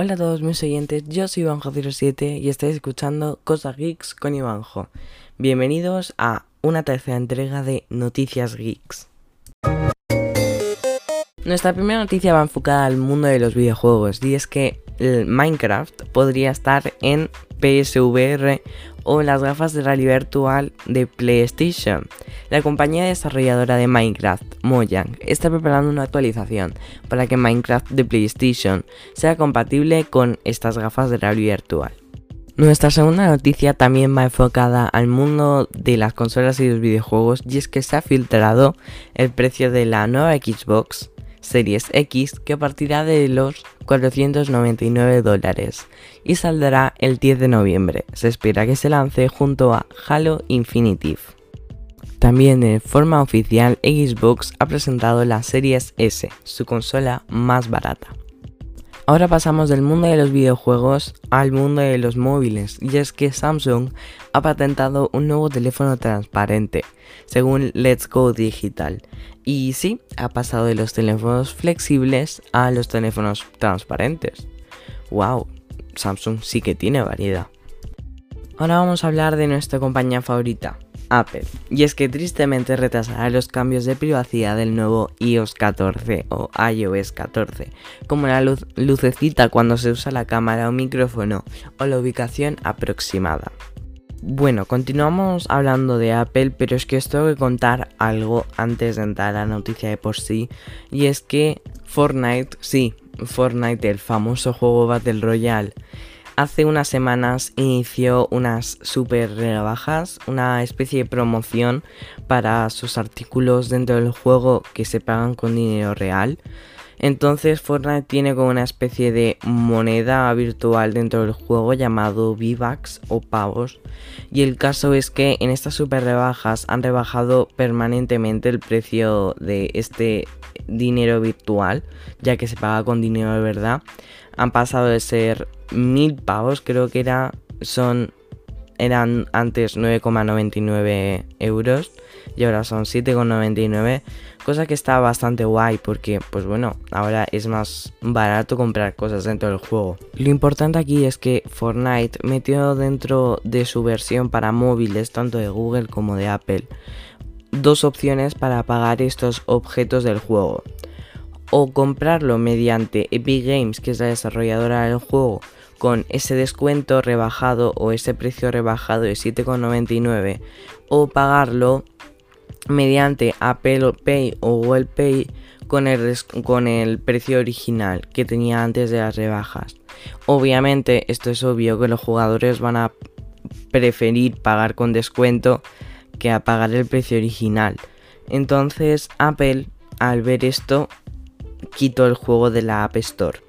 Hola a todos mis oyentes, yo soy Ivanjo07 y estáis escuchando Cosas Geeks con Ivanjo. Bienvenidos a una tercera entrega de Noticias Geeks. Nuestra primera noticia va enfocada al mundo de los videojuegos y es que el Minecraft podría estar en PSVR o las gafas de realidad virtual de PlayStation. La compañía desarrolladora de Minecraft, Mojang, está preparando una actualización para que Minecraft de PlayStation sea compatible con estas gafas de realidad virtual. Nuestra segunda noticia también va enfocada al mundo de las consolas y los videojuegos y es que se ha filtrado el precio de la nueva Xbox Series X que partirá de los 499 dólares y saldrá el 10 de noviembre. Se espera que se lance junto a Halo Infinitive. También de forma oficial Xbox ha presentado la Series S, su consola más barata. Ahora pasamos del mundo de los videojuegos al mundo de los móviles, y es que Samsung ha patentado un nuevo teléfono transparente, según Let's Go Digital. Y sí, ha pasado de los teléfonos flexibles a los teléfonos transparentes. ¡Wow! Samsung sí que tiene variedad. Ahora vamos a hablar de nuestra compañía favorita, Apple. Y es que tristemente retrasará los cambios de privacidad del nuevo iOS 14 o iOS 14, como la lucecita cuando se usa la cámara o micrófono o la ubicación aproximada. Bueno, continuamos hablando de Apple, pero es que os tengo que contar algo antes de entrar a la noticia de por sí. Y es que Fortnite, sí, Fortnite, el famoso juego Battle Royale, hace unas semanas inició unas super rebajas, una especie de promoción para sus artículos dentro del juego que se pagan con dinero real. Entonces Fortnite tiene como una especie de moneda virtual dentro del juego llamado V-Bucks o pavos. Y el caso es que en estas super rebajas han rebajado permanentemente el precio de este dinero virtual, ya que se paga con dinero de verdad. Han pasado de ser mil pavos, creo que era, son, eran antes 9,99 euros y ahora son 7,99, cosa que está bastante guay porque, pues bueno, ahora es más barato comprar cosas dentro del juego. Lo importante aquí es que Fortnite metió dentro de su versión para móviles, tanto de Google como de Apple, dos opciones para pagar estos objetos del juego. O comprarlo mediante Epic Games, que es la desarrolladora del juego, con ese descuento rebajado o ese precio rebajado de 7,99 o pagarlo mediante Apple Pay o Google Pay con el, con el precio original que tenía antes de las rebajas. Obviamente esto es obvio que los jugadores van a preferir pagar con descuento que a pagar el precio original. Entonces Apple al ver esto quitó el juego de la App Store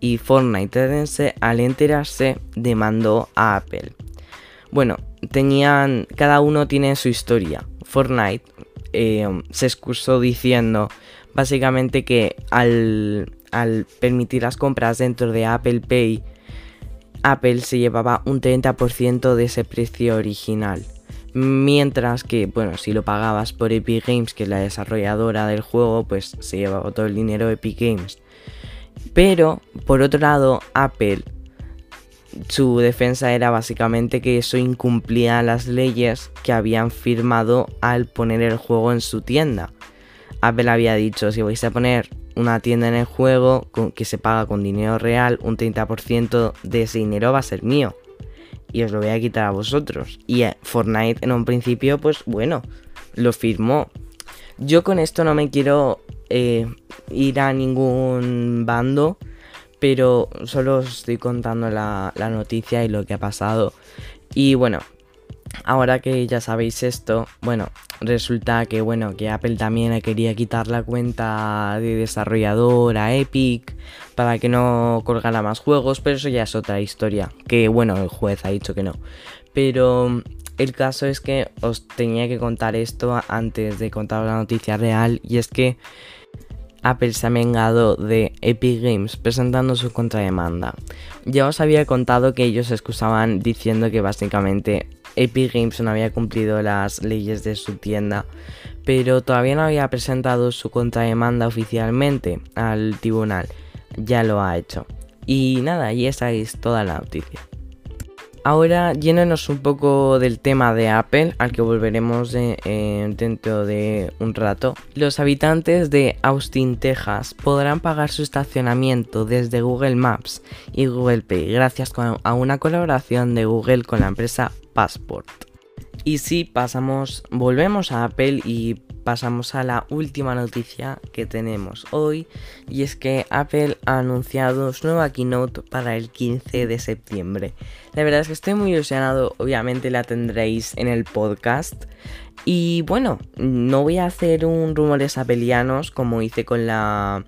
y Fortnite al enterarse demandó a Apple. Bueno, tenían, cada uno tiene su historia. Fortnite eh, se excusó diciendo básicamente que al, al permitir las compras dentro de Apple Pay, Apple se llevaba un 30% de ese precio original. Mientras que, bueno, si lo pagabas por Epic Games, que es la desarrolladora del juego, pues se llevaba todo el dinero Epic Games. Pero, por otro lado, Apple, su defensa era básicamente que eso incumplía las leyes que habían firmado al poner el juego en su tienda. Apple había dicho, si vais a poner una tienda en el juego que se paga con dinero real, un 30% de ese dinero va a ser mío. Y os lo voy a quitar a vosotros. Y eh, Fortnite en un principio, pues bueno, lo firmó. Yo con esto no me quiero eh, ir a ningún bando, pero solo os estoy contando la, noticia y lo que ha pasado. Y bueno, ahora que ya sabéis esto, bueno, resulta que bueno, que Apple también quería quitar la cuenta de desarrollador a Epic para que no colgara más juegos, pero eso ya es otra historia, que bueno, el juez ha dicho que no. Pero el caso es que os tenía que contar esto antes de contar la noticia real y es que Apple se ha vengado de Epic Games presentando su contrademanda. Ya os había contado que ellos excusaban diciendo que básicamente Epic Games no había cumplido las leyes de su tienda, pero todavía no había presentado su contrademanda oficialmente al tribunal. Ya lo ha hecho. Y nada, y esa es toda la noticia. Ahora llénenos un poco del tema de Apple, al que volveremos eh, dentro de un rato. Los habitantes de Austin, Texas, podrán pagar su estacionamiento desde Google Maps y Google Pay gracias a una colaboración de Google con la empresa Passport. Y si pasamos, volvemos a Apple y pasamos a la última noticia que tenemos hoy y es que Apple ha anunciado su nueva keynote para el 15 de septiembre. La verdad es que estoy muy ilusionado, obviamente la tendréis en el podcast. Y bueno, no voy a hacer un rumores apelianos como hice con la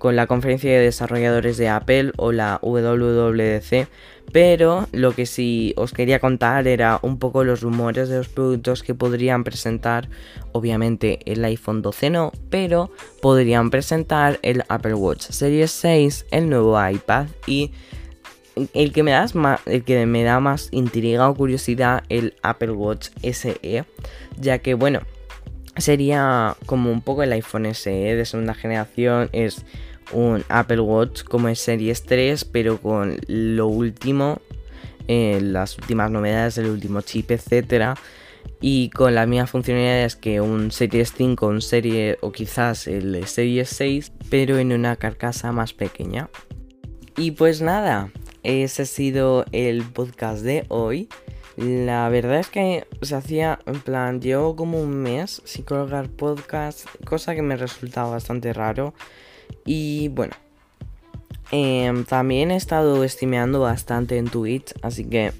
con la conferencia de desarrolladores de Apple o la WWDC, pero lo que sí os quería contar era un poco los rumores de los productos que podrían presentar, obviamente el iPhone 12 no, pero podrían presentar el Apple Watch Series 6, el nuevo iPad y el que me da más, el que me da más intriga o curiosidad el Apple Watch SE, ya que bueno, sería como un poco el iPhone SE de segunda generación, es un Apple Watch como es Series 3, pero con lo último, eh, las últimas novedades del último chip, etcétera. Y con las mismas funcionalidades que un Series 5, un Serie o quizás el Series 6, pero en una carcasa más pequeña. Y pues nada, ese ha sido el podcast de hoy. La verdad es que se hacía, en plan, llevo como un mes sin colgar podcast, cosa que me resultaba bastante raro. Y bueno, em, también he estado estimeando bastante en Twitch, así que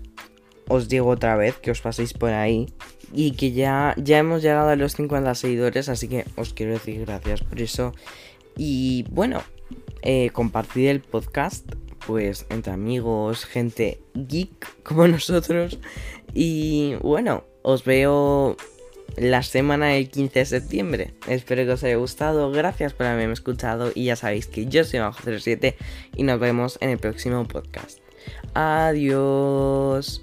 os digo otra vez que os paséis por ahí. Y que ya, ya hemos llegado a los 50 seguidores, así que os quiero decir gracias por eso. Y bueno, eh, compartid el podcast, pues entre amigos, gente geek como nosotros. Y bueno, os veo la semana del 15 de septiembre. Espero que os haya gustado. Gracias por haberme escuchado. Y ya sabéis que yo soy Bajo07 y nos vemos en el próximo podcast. Adiós.